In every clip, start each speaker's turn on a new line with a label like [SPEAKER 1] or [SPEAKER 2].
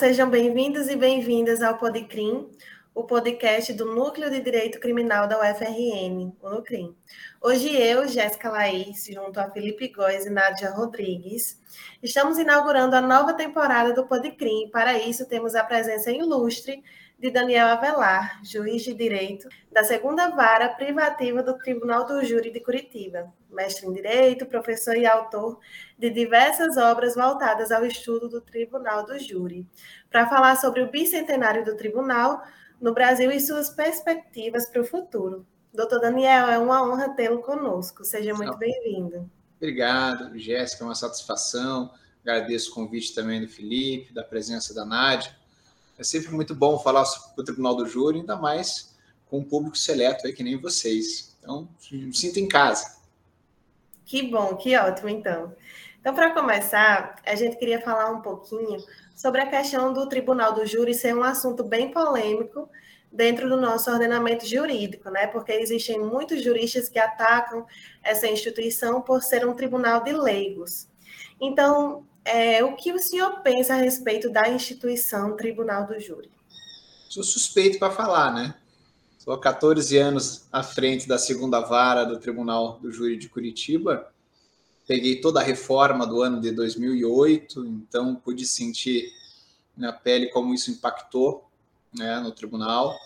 [SPEAKER 1] sejam bem-vindos e bem-vindas ao Podcrim, o podcast do Núcleo de Direito Criminal da UFRN, o NUCRIM. Hoje eu, Jéssica Laís, junto a Felipe Góes e Nádia Rodrigues, estamos inaugurando a nova temporada do Podcrim. Para isso, temos a presença ilustre de Daniel Avelar, juiz de direito da segunda vara privativa do Tribunal do Júri de Curitiba, mestre em direito, professor e autor de diversas obras voltadas ao estudo do Tribunal do Júri, para falar sobre o bicentenário do tribunal no Brasil e suas perspectivas para o futuro. Doutor Daniel, é uma honra tê-lo conosco. Seja muito bem-vindo.
[SPEAKER 2] Obrigado, Jéssica, é uma satisfação. Agradeço o convite também do Felipe, da presença da Nádia. É sempre muito bom falar sobre o Tribunal do Júri, ainda mais com um público seleto aí que nem vocês. Então, me sinto em casa.
[SPEAKER 1] Que bom, que ótimo, então. Então, para começar, a gente queria falar um pouquinho sobre a questão do Tribunal do Júri ser um assunto bem polêmico dentro do nosso ordenamento jurídico, né? Porque existem muitos juristas que atacam essa instituição por ser um tribunal de leigos. Então, é, o que o senhor pensa a respeito da instituição Tribunal do Júri?
[SPEAKER 2] Sou suspeito para falar, né? Há 14 anos à frente da segunda vara do Tribunal do Júri de Curitiba. Peguei toda a reforma do ano de 2008, então pude sentir na pele como isso impactou né, no tribunal.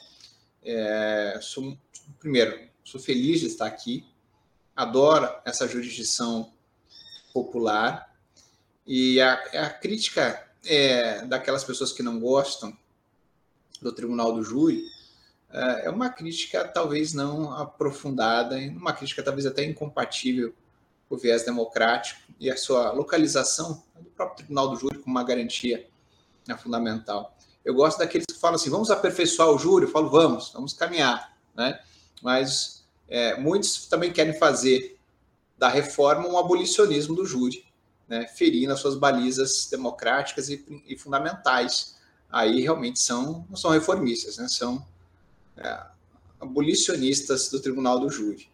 [SPEAKER 2] É, sou, primeiro, sou feliz de estar aqui, adoro essa jurisdição popular, e a, a crítica é, daquelas pessoas que não gostam do Tribunal do Júri é, é uma crítica talvez não aprofundada, uma crítica talvez até incompatível com o viés democrático e a sua localização do próprio Tribunal do Júri como uma garantia né, fundamental. Eu gosto daqueles que falam assim, vamos aperfeiçoar o júri? Eu falo, vamos, vamos caminhar, né? Mas é, muitos também querem fazer da reforma um abolicionismo do júri, né, ferindo as suas balizas democráticas e, e fundamentais. Aí realmente são, não são reformistas, né, são é, abolicionistas do Tribunal do Júri.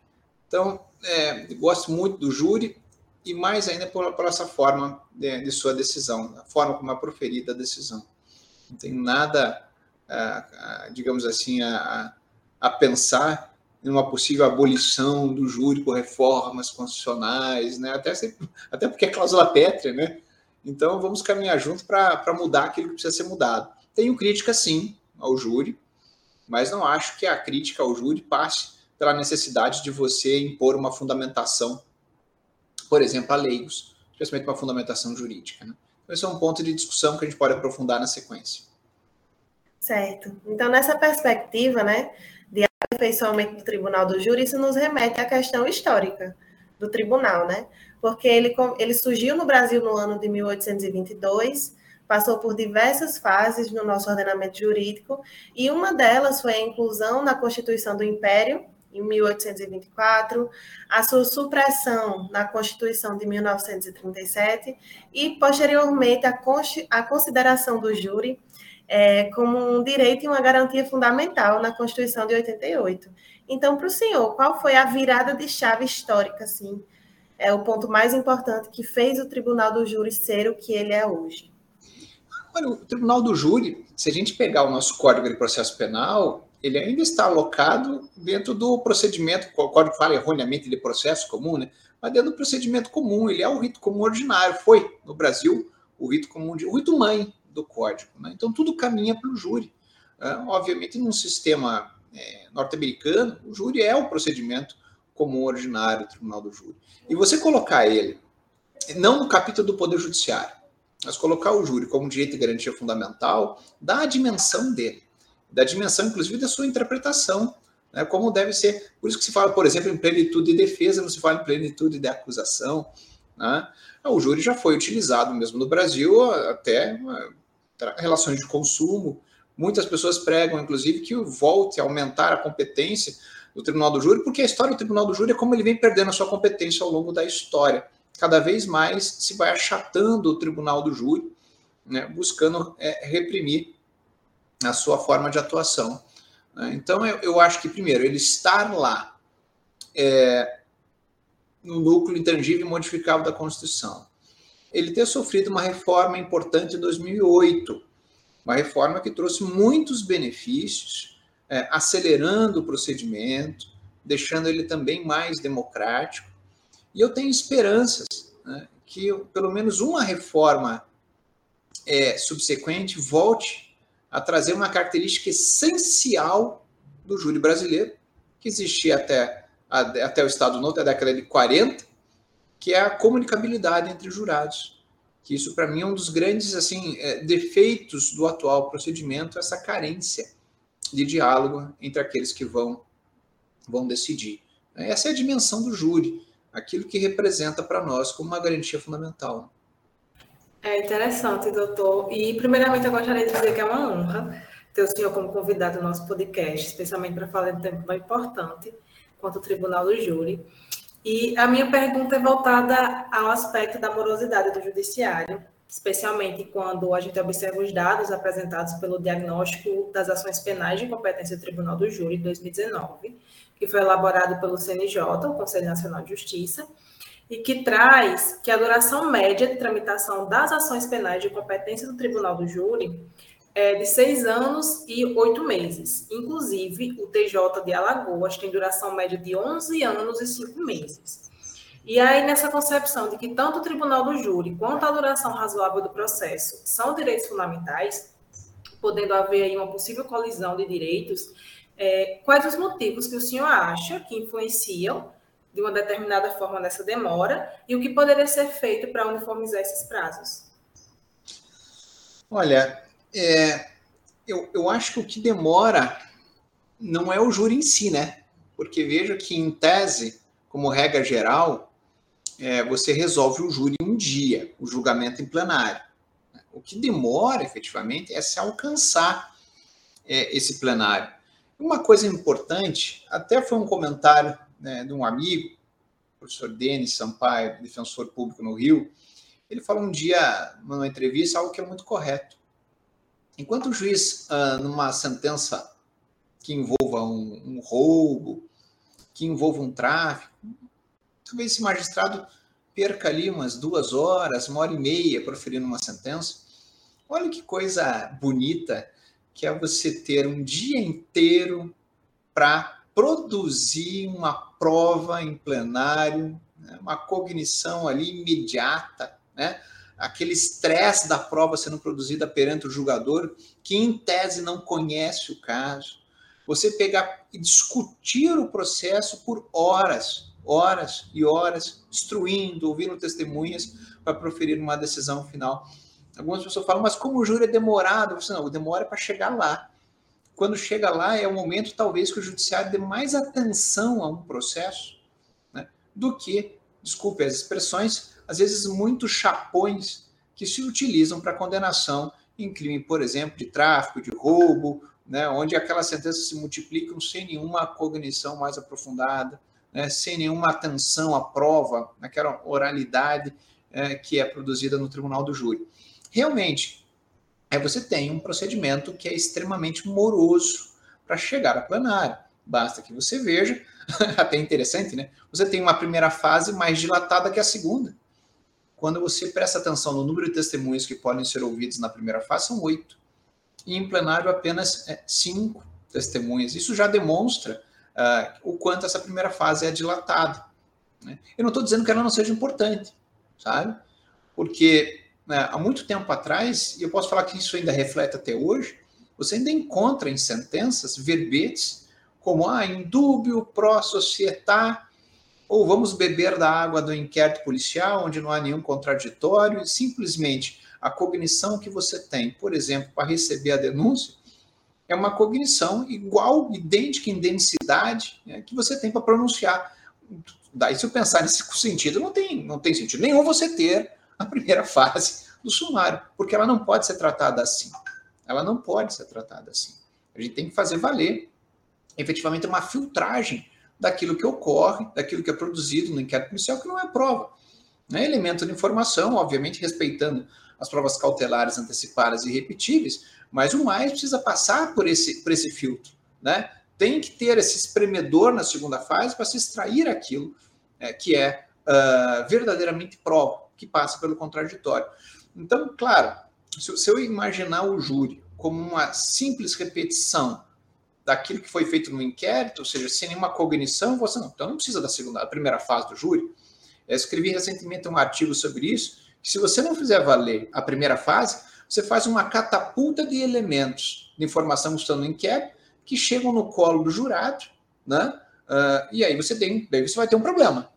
[SPEAKER 2] Então, é, gosto muito do júri e mais ainda por, por essa forma de, de, sua decisão, a forma como é proferida a decisão. Não tenho nada, a, a, digamos assim, a, a pensar numa possível abolição do júri por reformas constitucionais, né? até, até porque é cláusula pétrea, né? Então vamos caminhar junto para mudar aquilo que precisa ser mudado. Tenho crítica, sim, ao júri, mas não acho que a crítica ao júri passe pela necessidade de você impor uma fundamentação, por exemplo, a leigos, especialmente uma fundamentação jurídica. Né? Então, esse é um ponto de discussão que a gente pode aprofundar na sequência.
[SPEAKER 1] Certo. Então, nessa perspectiva, né, aperfeiçoamento do Tribunal do Júri, isso nos remete à questão histórica do tribunal, né? Porque ele, ele surgiu no Brasil no ano de 1822, passou por diversas fases no nosso ordenamento jurídico, e uma delas foi a inclusão na Constituição do Império, em 1824, a sua supressão na Constituição de 1937 e, posteriormente, a, consideração do júri é, como um direito e uma garantia fundamental na Constituição de 88. Então, para o senhor, qual foi a virada de chave histórica, assim, é o ponto mais importante que fez o Tribunal do Júri ser o que ele é hoje?
[SPEAKER 2] Olha, o Tribunal do Júri, se a gente pegar o nosso Código de Processo Penal, ele ainda está alocado dentro do procedimento, o Código fala erroneamente de processo comum, né? mas dentro do procedimento comum, ele é o rito comum ordinário, foi no Brasil o rito comum, o rito mãe do código. Né? Então, tudo caminha para o júri. É, obviamente, num sistema é, norte-americano, o júri é o procedimento comum ordinário do tribunal do júri. E você colocar ele, não no capítulo do Poder Judiciário, mas colocar o júri como direito e garantia fundamental, dá a dimensão dele, da dimensão, inclusive, da sua interpretação, né, como deve ser. Por isso que se fala, por exemplo, em plenitude de defesa, não se fala em plenitude de acusação. Né? O júri já foi utilizado mesmo no Brasil até relações de consumo. Muitas pessoas pregam, inclusive, que volte a aumentar a competência do Tribunal do Júri, porque a história do Tribunal do Júri é como ele vem perdendo a sua competência ao longo da história. Cada vez mais se vai achatando o Tribunal do Júri, né, buscando é, reprimir a sua forma de atuação. Né. Então, eu, eu, acho que, primeiro, ele estar lá é, no núcleo intangível e modificável da Constituição, ele ter sofrido uma reforma importante em 2008, Uma reforma que trouxe muitos benefícios, é, acelerando o procedimento, deixando ele também mais democrático. E eu tenho esperanças né, que pelo menos uma reforma é, subsequente volte a trazer uma característica essencial do júri brasileiro, que existia até, até o Estado Novo, até a década de 40, que é a comunicabilidade entre jurados. Que isso, para mim, é um dos grandes assim é, defeitos do atual procedimento, essa carência de diálogo entre aqueles que vão, vão decidir. Essa é a dimensão do júri, aquilo que representa para nós como uma garantia fundamental.
[SPEAKER 3] É interessante, doutor. E, primeiramente, eu gostaria de dizer que é uma honra ter o senhor como convidado do nosso podcast, especialmente para falar de um tema tão importante quanto o Tribunal do Júri. E a minha pergunta é voltada ao aspecto da morosidade do judiciário, especialmente quando a gente observa os dados apresentados pelo diagnóstico das ações penais de competência do Tribunal do Júri 2019, que foi elaborado pelo CNJ, o Conselho Nacional de Justiça, e que traz que a duração média de tramitação das ações penais de competência do Tribunal do Júri é de seis anos e oito meses. Inclusive, o TJ de Alagoas tem duração média de 11 anos e cinco meses. E aí, nessa concepção de que tanto o Tribunal do Júri quanto a duração razoável do processo são direitos fundamentais, podendo haver aí uma possível colisão de direitos, é, quais os motivos que o senhor acha que influenciam de uma determinada forma nessa demora e o que poderia ser feito para uniformizar esses prazos?
[SPEAKER 2] Olha, é, eu, eu acho que o que demora não é o júri em si, né? Porque veja que, em tese, como regra geral, é, você resolve o júri em um dia, o julgamento em plenário. O que demora, efetivamente, é se alcançar é, esse plenário. Uma coisa importante, até foi um comentário né, de um amigo, o professor Denis Sampaio, defensor público no Rio, ele falou um dia, numa entrevista, algo que é muito correto. Enquanto o juiz, ah, numa sentença que envolva um, um roubo, que envolva um tráfico, talvez esse magistrado perca ali umas duas horas, uma hora e meia proferindo uma sentença. Olha que coisa bonita que é você ter um dia inteiro para produzir uma prova em plenário, né, uma cognição ali imediata, né? aquele estresse da prova sendo produzida perante o julgador, que em tese não conhece o caso. Você pegar e discutir o processo por horas, horas e horas, instruindo, ouvindo testemunhas para proferir uma decisão final. Algumas pessoas falam, mas como o júri é demorado? Você, não, o demora é para chegar lá quando chega lá, é o momento, talvez, que o judiciário dê mais atenção a um processo né, do que, desculpe as expressões, às vezes muito chapões que se utilizam para condenação em crime, por exemplo, de tráfico, de roubo, né, onde aquelas sentenças se multiplicam sem nenhuma cognição mais aprofundada, né, sem nenhuma atenção à prova, naquela oralidade é, que é produzida no tribunal do júri. Realmente, Aí você tem um procedimento que é extremamente moroso para chegar a plenário. Basta que você veja, até interessante, né? Você tem uma primeira fase mais dilatada que a segunda. Quando você presta atenção no número de testemunhos que podem ser ouvidos na primeira fase, são oito. E em plenário, apenas é, cinco testemunhas. Isso já demonstra uh, o quanto essa primeira fase é dilatada. Né? Eu não estou dizendo que ela não seja importante, sabe? Porque né, há muito tempo atrás, e eu posso falar que isso ainda reflete até hoje, você ainda encontra em sentenças verbetes como ah, indúbio pró societá, ou vamos beber da água do inquérito policial, onde não há nenhum contraditório, simplesmente a cognição que você tem, por exemplo, para receber a denúncia, é uma cognição igual, idêntica em densidade né, que você tem para pronunciar. Daí, se eu pensar nesse sentido, não tem, não tem sentido nenhum você ter a primeira fase do sumário, porque ela não pode ser tratada assim. Ela não pode ser tratada assim. A gente tem que fazer valer efetivamente uma filtragem daquilo que ocorre, daquilo que é produzido no inquérito policial, que não é prova. É elemento de informação, obviamente respeitando as provas cautelares antecipadas e repetíveis, mas o mais precisa passar por esse, por esse filtro. Né? Tem que ter esse espremedor na segunda fase para se extrair aquilo é, que é uh, verdadeiramente prova que passa pelo contraditório. Então, claro, se, eu imaginar o júri como uma simples repetição daquilo que foi feito no inquérito, ou seja, sem nenhuma cognição, você não, então não precisa da segunda, da primeira fase do júri. Eu escrevi recentemente um artigo sobre isso, que se você não fizer valer a primeira fase, você faz uma catapulta de elementos de informação que estão no inquérito, que chegam no colo do jurado, né? Uh, e aí você tem, daí você vai ter um problema.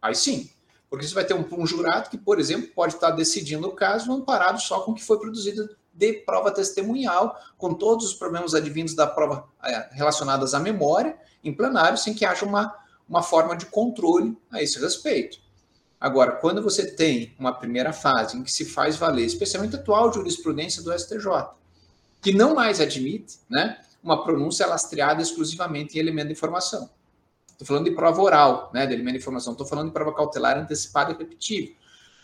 [SPEAKER 2] Aí sim, porque você vai ter um, um, jurado que, por exemplo, pode estar decidindo o caso amparado só com o que foi produzido de prova testemunhal, com todos os problemas advindos da prova é, relacionadas à memória, em plenário, sem que haja uma, uma forma de controle a esse respeito. Agora, quando você tem uma primeira fase em que se faz valer, especialmente a atual jurisprudência do STJ, que não mais admite né, uma pronúncia lastreada exclusivamente em elemento de informação. Estou falando de prova oral, né, de informação. Estou falando de prova cautelar antecipada e repetitiva.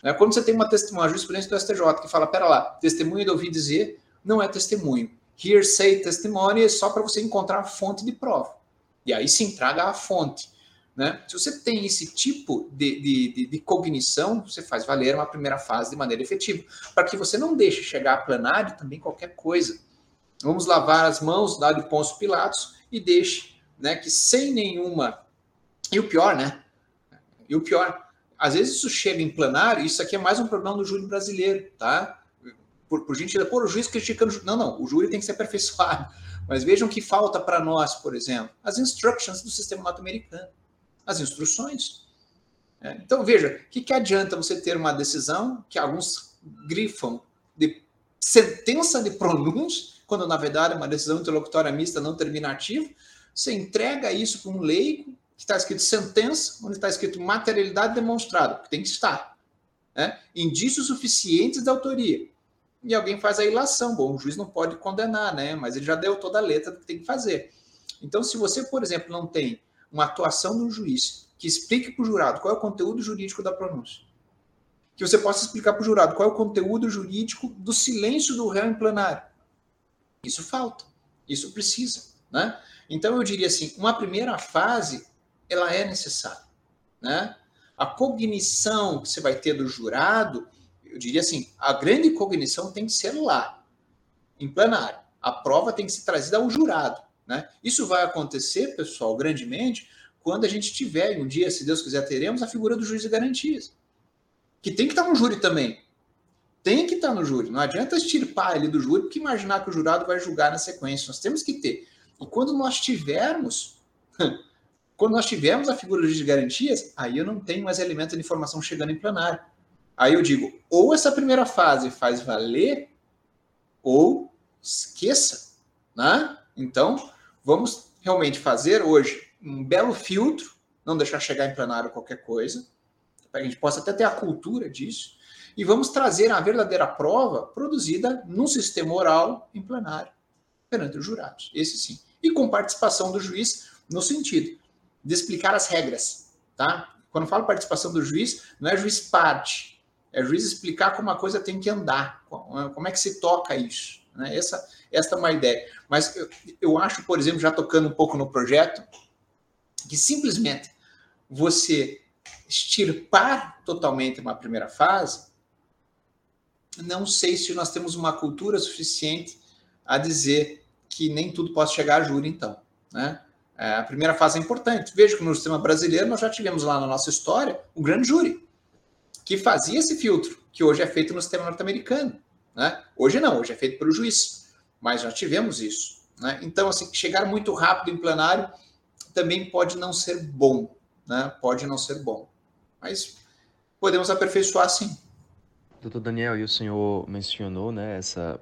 [SPEAKER 2] Né, quando você tem uma, uma jurisprudência do STJ que fala, pera lá, testemunho de ouvir dizer não é testemunho. Hearsay testimony é só para você encontrar a fonte de prova. E aí sim, traga a fonte. Né? Se você tem esse tipo de, de, de, de, cognição, você faz valer uma primeira fase de maneira efetiva, para que você não deixe chegar a plenário também qualquer coisa. Vamos lavar as mãos, dado de Pôncio Pilatos, e deixe né, que sem nenhuma. E o pior, né? E o pior, às vezes isso chega em plenário, isso aqui é mais um problema do júri brasileiro, tá? Por, por gentileza, pô, o juiz criticando. Não, não, o júri tem que ser aperfeiçoado. Mas vejam que falta para nós, por exemplo, as instructions do sistema norte-americano as instruções. É, então, veja, o que, que adianta você ter uma decisão que alguns grifam de sentença de pronúncia, quando na verdade é uma decisão interlocutória mista não terminativa, você entrega isso para um leigo, que está escrito sentença, onde está escrito materialidade demonstrada, que tem que estar. Né? Indícios suficientes da autoria. E alguém faz a ilação. Bom, o juiz não pode condenar, né? mas ele já deu toda a letra do que tem que fazer. Então, se você, por exemplo, não tem uma atuação do juiz que explique para o jurado qual é o conteúdo jurídico da pronúncia. Que você possa explicar para o jurado qual é o conteúdo jurídico do silêncio do réu em plenário. Isso falta, isso precisa. Né? Então, eu diria assim, uma primeira fase, ela é necessária. Né? A cognição que você vai ter do jurado, eu diria assim, a grande cognição tem que ser lá, em plenário. A prova tem que ser trazida ao jurado. Né? Isso vai acontecer, pessoal, grandemente, quando a gente tiver, um dia, se Deus quiser, teremos a figura do juiz de garantias. Que tem que estar no júri também. Tem que estar no júri. Não adianta extirpar ele do júri, porque imaginar que o jurado vai julgar na sequência. Nós temos que ter. E quando nós tivermos, quando nós tivermos a figura do juiz de garantias, aí eu não tenho mais elemento de informação chegando em plenário. Aí eu digo, ou essa primeira fase faz valer, ou esqueça. Né? Então, Vamos realmente fazer hoje um belo filtro, não deixar chegar em plenário qualquer coisa, para que a gente possa até ter a cultura disso, e vamos trazer a verdadeira prova produzida num sistema oral em plenário, perante os jurados. Esse sim. E com participação do juiz, no sentido de explicar as regras. Tá? Quando falo participação do juiz, não é juiz parte, é juiz explicar como a coisa tem que andar, como é que se toca isso. Né? Essa, esta é uma ideia. Mas eu, eu acho, por exemplo, já tocando um pouco no projeto, que simplesmente você extirpar totalmente uma primeira fase, não sei se nós temos uma cultura suficiente a dizer que nem tudo pode chegar a júri, então. Né? É, a primeira fase é importante. Veja que no sistema brasileiro nós já tivemos lá na nossa história um grande júri que fazia esse filtro, que hoje é feito no sistema norte-americano. Né? Hoje não, hoje é feito pelo juiz, mas já tivemos isso. Né? Então, assim, chegar muito rápido em plenário também pode não ser bom, né? pode não ser bom, mas podemos aperfeiçoar sim.
[SPEAKER 4] Doutor Daniel, e o senhor mencionou né, essa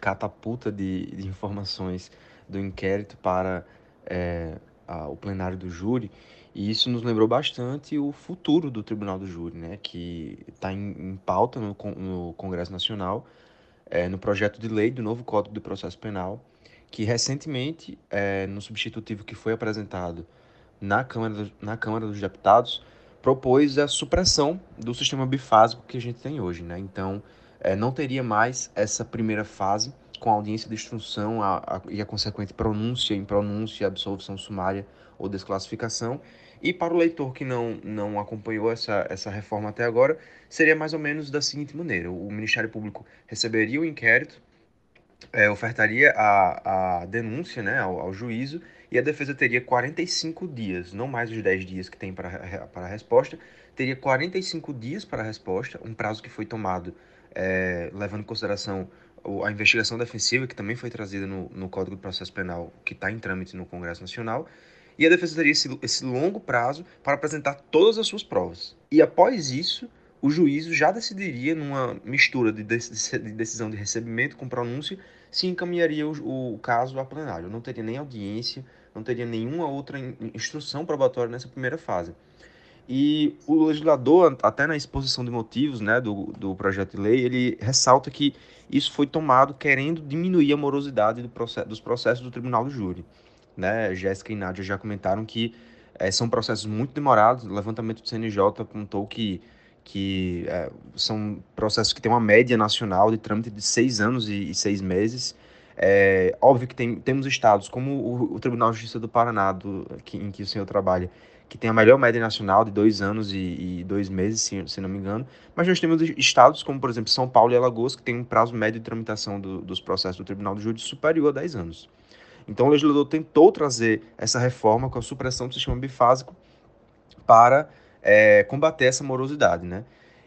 [SPEAKER 4] catapulta de, de informações do inquérito para é, a, o plenário do júri, e isso nos lembrou bastante o futuro do Tribunal do Júri, né, que está em, em, pauta no, no Congresso Nacional, é, no projeto de lei do novo Código de Processo Penal, que recentemente, é, no substitutivo que foi apresentado na Câmara, na Câmara dos Deputados, propôs a supressão do sistema bifásico que a gente tem hoje. Né? Então, é, não teria mais essa primeira fase com audiência de instrução a, a, e a consequente pronúncia, impronúncia, absolvição sumária ou desclassificação, e para o leitor que não, não acompanhou essa, essa reforma até agora, seria mais ou menos da seguinte maneira: o Ministério Público receberia o inquérito é, ofertaria a, a denúncia né, ao, ao, juízo e a defesa teria 45 dias, não mais os 10 dias que tem para, para a resposta, teria 45 dias para a resposta, um prazo que foi tomado é, levando em consideração a investigação defensiva, que também foi trazida no, no Código de Processo Penal, que está em trâmite no Congresso Nacional, e a defesa teria esse, esse longo prazo para apresentar todas as suas provas. E após isso, o juízo já decidiria, numa mistura de, de, de decisão de recebimento com pronúncio, se encaminharia o, o, caso a plenário. Não teria nem audiência, não teria nenhuma outra instrução probatória nessa primeira fase. E o legislador, até na exposição de motivos né, do, do projeto de lei, ele ressalta que isso foi tomado querendo diminuir a morosidade do processo, dos processos do Tribunal do Júri. Né? Jéssica e Nádia já comentaram que é, são processos muito demorados. O levantamento do CNJ apontou que, que é, são processos que têm uma média nacional de trâmite de seis anos e, e seis meses. É, óbvio que tem, temos estados como o, o, Tribunal de Justiça do Paraná, do, que, em que o senhor trabalha, que tem a melhor média nacional de dois anos e, e dois meses, se, se, não me engano. Mas nós temos estados como, por exemplo, São Paulo e Alagoas, que tem um prazo médio de tramitação do, dos processos do Tribunal do Júri superior a 10 anos. Então o legislador tentou trazer essa reforma com a supressão do sistema bifásico para é, combater essa morosidade, né?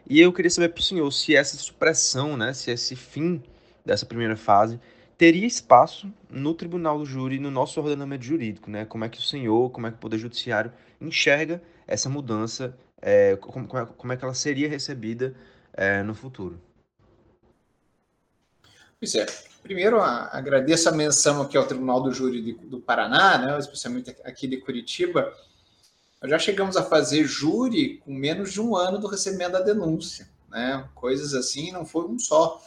[SPEAKER 4] E eu queria saber para o senhor se essa supressão, né, se esse fim dessa primeira fase teria espaço no tribunal do júri, no nosso ordenamento jurídico, né? Como é que o senhor, como é que o Poder Judiciário enxerga essa mudança, é, como, é, como, é, que ela seria recebida é, no futuro?
[SPEAKER 2] Pois é. Primeiro, agradeço a menção aqui ao Tribunal do Júri de, do Paraná, né, especialmente aqui de Curitiba. Nós já chegamos a fazer júri com menos de um ano do recebimento da denúncia. Né? Coisas assim, não foi um só.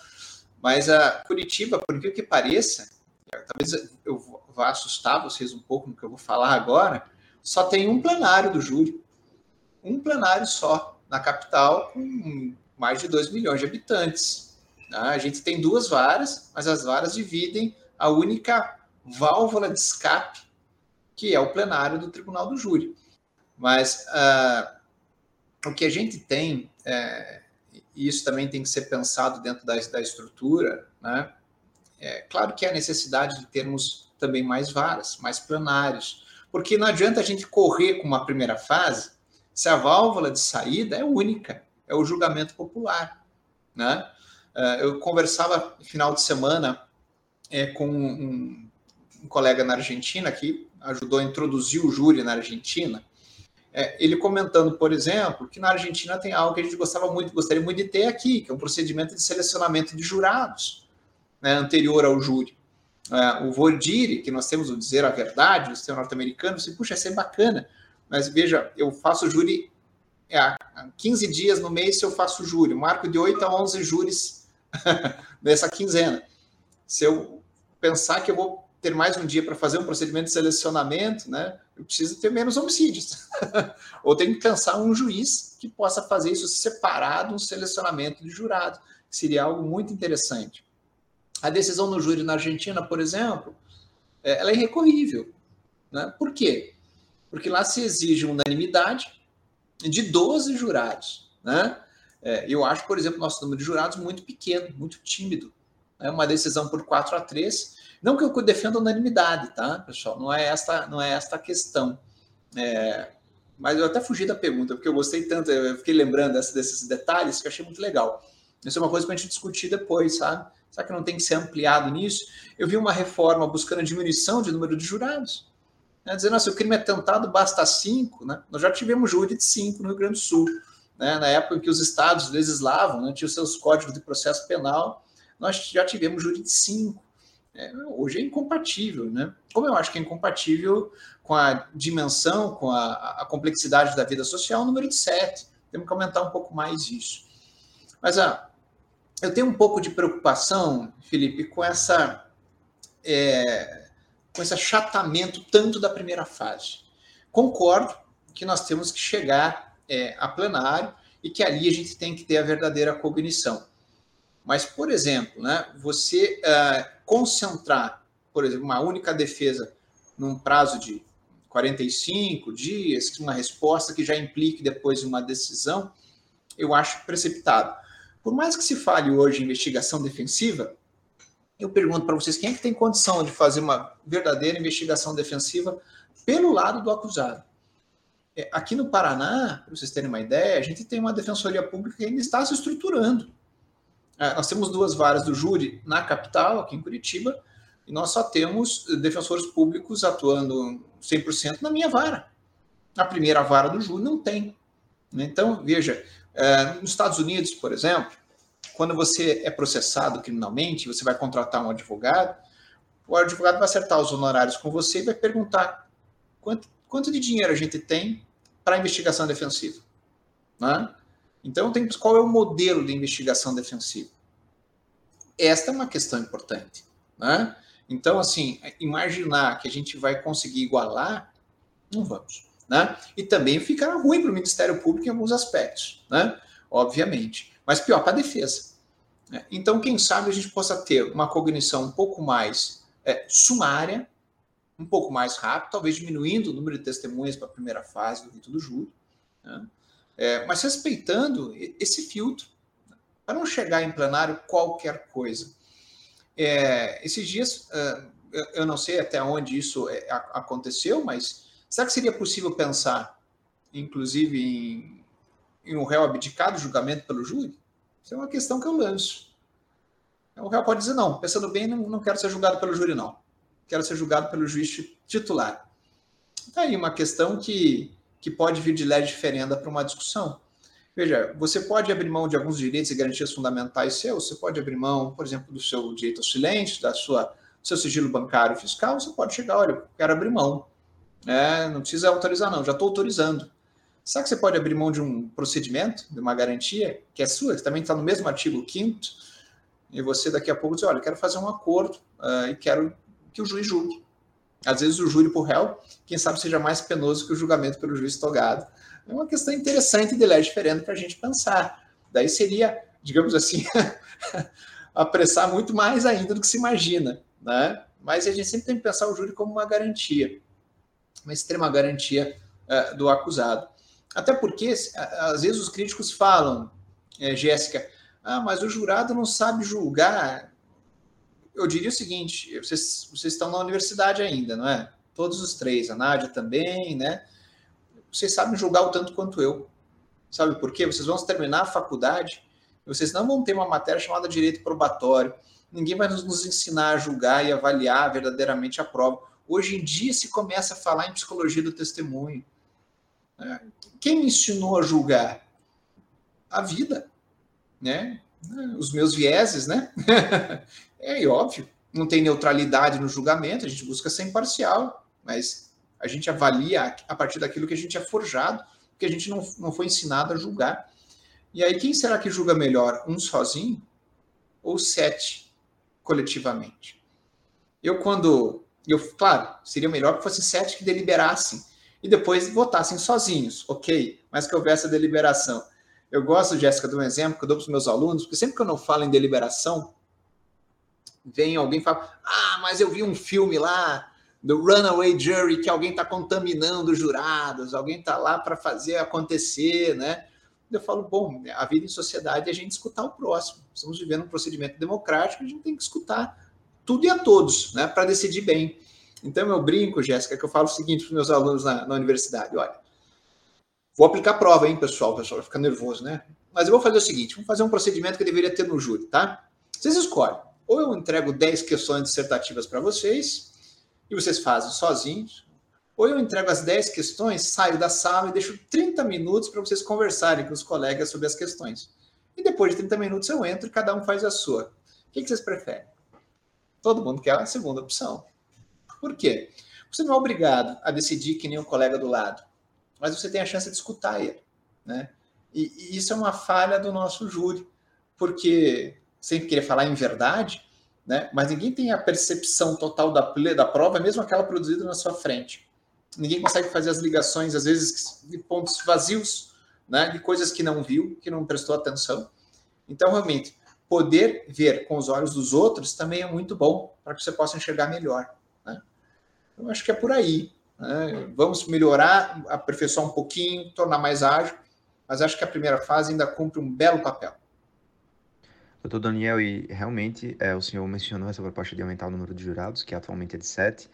[SPEAKER 2] Mas a Curitiba, por incrível que pareça, talvez eu vá assustar vocês um pouco no que eu vou falar agora, só tem um plenário do júri. Um plenário só, na capital, com mais de 2 milhões de habitantes. Né? A gente tem duas varas, mas as varas dividem a única válvula de escape, que é o plenário do Tribunal do Júri. Mas uh, o que a gente tem é, e isso também tem que ser pensado dentro da, da estrutura, né? É claro que há necessidade de termos também mais varas, mais plenários, porque não adianta a gente correr com uma primeira fase se a válvula de saída é única, é o julgamento popular, né? É, eu conversava final de semana é, com um, um colega na Argentina que ajudou a introduzir o júri na Argentina, é, ele comentando, por exemplo, que na Argentina tem algo que a gente gostava muito, gostaria muito de ter aqui, que é um procedimento de selecionamento de jurados, né, anterior ao júri. É, o Vordiri, que nós temos o dizer a verdade, o sistema norte-americano, se puxa, isso é bacana, mas veja, eu faço júri é, há 15 dias no mês eu faço júri, marco de 8 a 11 júris nessa quinzena. Se eu pensar que eu vou ter mais um dia para fazer um procedimento de selecionamento, né? Eu preciso ter menos homicídios. Ou tenho que pensar um juiz que possa fazer isso separado, um selecionamento de jurado. Seria algo muito interessante. A decisão no júri na Argentina, por exemplo, é, ela é irrecorrível. Né? Por quê? Porque lá se exige unanimidade de 12 jurados. Né? É, eu acho, por exemplo, nosso número de jurados muito pequeno, muito tímido. É uma decisão por 4 a 3 não que eu defenda unanimidade, tá, pessoal? Não é esta, não é esta a questão. É, mas eu até fugi da pergunta, porque eu gostei tanto, eu fiquei lembrando dessa, desses detalhes que eu achei muito legal. Isso é uma coisa para a gente discutir depois, sabe? Será que não tem que ser ampliado nisso? Eu vi uma reforma buscando diminuição de número de jurados. Né? Dizendo, se o crime é tentado, basta cinco. Né? Nós já tivemos júri de cinco no Rio Grande do Sul. Né? Na época em que os estados legislavam, né? tinham seus códigos de processo penal, nós já tivemos júri de cinco é, hoje é incompatível, né? Como eu acho que é incompatível com a dimensão, com a, a complexidade da vida social, o número de sete. Temos que aumentar um pouco mais isso. Mas ah, eu tenho um pouco de preocupação, Felipe, com essa é, com esse achatamento tanto da primeira fase. Concordo que nós temos que chegar é, a plenário e que ali a gente tem que ter a verdadeira cognição. Mas, por exemplo, né, você uh, concentrar, por exemplo, uma única defesa num prazo de 45 dias, uma resposta que já implique depois uma decisão, eu acho precipitado. Por mais que se fale hoje em investigação defensiva, Eu pergunto para vocês, quem é que tem condição de fazer uma verdadeira investigação defensiva pelo lado do acusado? É, aqui no Paraná, para vocês terem uma ideia, a gente tem uma defensoria pública que ainda está se estruturando. É, nós temos duas varas do júri na capital, aqui em Curitiba, e nós só temos defensores públicos atuando 100% na minha vara. A primeira vara do júri não tem. Então, veja, é, nos Estados Unidos, por exemplo, quando você é processado criminalmente, você vai contratar um advogado, o advogado vai acertar os honorários com você e vai perguntar quanto, quanto de dinheiro a gente tem para investigação defensiva. Né? Então, tem, qual é o modelo de investigação defensiva? Esta é uma questão importante. Né? Então, assim, imaginar que a gente vai conseguir igualar, não vamos. Né? E também fica ruim para o Ministério Público em alguns aspectos, né? obviamente. Mas pior para a defesa. Né? Então, quem sabe a gente possa ter uma cognição um pouco mais é, sumária um pouco mais rápido, talvez diminuindo o número de testemunhas para a primeira fase do rito do júri, né? É, mas respeitando esse filtro, para não chegar em plenário qualquer coisa. É, esses dias, uh, eu não sei até onde isso é, aconteceu, mas será que seria possível pensar, inclusive, em, em um réu abdicar do julgamento pelo júri? Isso é uma questão que eu lanço. O réu pode dizer, não, pensando bem, não, não quero ser julgado pelo júri, não quero ser julgado pelo juiz titular. Está aí uma questão que, que pode vir de leve diferenda para uma discussão. Veja, você pode abrir mão de alguns direitos e garantias fundamentais seus, você pode abrir mão, por exemplo, do seu direito ao silêncio, da sua, do seu sigilo bancário fiscal, você pode chegar, olha, quero abrir mão. É, não precisa autorizar, não, já estou autorizando. Será que você pode abrir mão de um procedimento, de uma garantia, que é sua, que também está no mesmo artigo 5 e você daqui a pouco diz, olha, quero fazer um acordo uh, e quero que o juiz julgue. Às vezes o júri por réu, quem sabe seja mais penoso que o julgamento pelo juiz togado. É uma questão interessante de lei diferente para a gente pensar. Daí seria, digamos assim, apressar muito mais ainda do que se imagina. Né? Mas a gente sempre tem que pensar o júri como uma garantia, uma extrema garantia uh, do acusado. Até porque, às vezes, os críticos falam, é, Jéssica, ah, mas o jurado não sabe julgar eu diria o seguinte: vocês, vocês estão na universidade ainda, não é? Todos os três, a Nádia também, né? Vocês sabem julgar o tanto quanto eu. Sabe por quê? Vocês vão terminar a faculdade, vocês não vão ter uma matéria chamada direito probatório. Ninguém vai nos, ensinar a julgar e avaliar verdadeiramente a prova. Hoje em dia se começa a falar em psicologia do testemunho. Né? Quem me ensinou a julgar? A vida, né? Os meus vieses, né? É óbvio, não tem neutralidade no julgamento, a gente busca ser imparcial, mas a gente avalia a partir daquilo que a gente é forjado, que a gente não, não foi ensinado a julgar. E aí, quem será que julga melhor? Um sozinho ou sete coletivamente? Eu, quando. Eu, claro, seria melhor que fosse sete que deliberassem e depois votassem sozinhos, ok, mas que houvesse a deliberação. Eu gosto, Jéssica, de um exemplo que eu dou para os meus alunos, porque sempre que eu não falo em deliberação, vem alguém e fala: Ah, mas eu vi um filme lá do Runaway Jury que alguém está contaminando os jurados, alguém está lá para fazer acontecer, né? Eu falo: Bom, a vida em sociedade é a gente escutar o próximo. Estamos vivendo um procedimento democrático, a gente tem que escutar tudo e a todos, né? Para decidir bem. Então eu brinco, Jéssica, que eu falo o seguinte para os meus alunos na, na universidade: olha, vou aplicar prova, hein, pessoal? O pessoal vai ficar nervoso, né? Mas eu vou fazer o seguinte: vamos fazer um procedimento que deveria ter no júri, tá? Vocês escolhem ou eu entrego 10 questões dissertativas para vocês, e vocês fazem sozinhos, ou eu entrego as 10 questões, saio da sala e deixo 30 minutos para vocês conversarem com os colegas sobre as questões. E depois de 30 minutos eu entro e cada um faz a sua. O que, vocês preferem? Todo mundo quer a segunda opção. Por quê? Você não é obrigado a decidir que nem o colega do lado, mas você tem a chance de escutar ele. Né? E, e isso é uma falha do nosso júri, porque sem querer falar em verdade, né? mas ninguém tem a percepção total da, da prova, mesmo aquela produzida na sua frente. Ninguém consegue fazer as ligações, às vezes, de pontos vazios, né? de coisas que não viu, que não prestou atenção. Então, realmente, poder ver com os olhos dos outros também é muito bom para que você possa enxergar melhor. Né? Eu acho que é por aí. Né? Vamos melhorar, aperfeiçoar um pouquinho, tornar mais ágil, mas acho que a primeira fase ainda cumpre um belo papel.
[SPEAKER 4] Doutor Daniel, e realmente é, o senhor mencionou essa proposta de aumentar o número de jurados, que atualmente é de sete,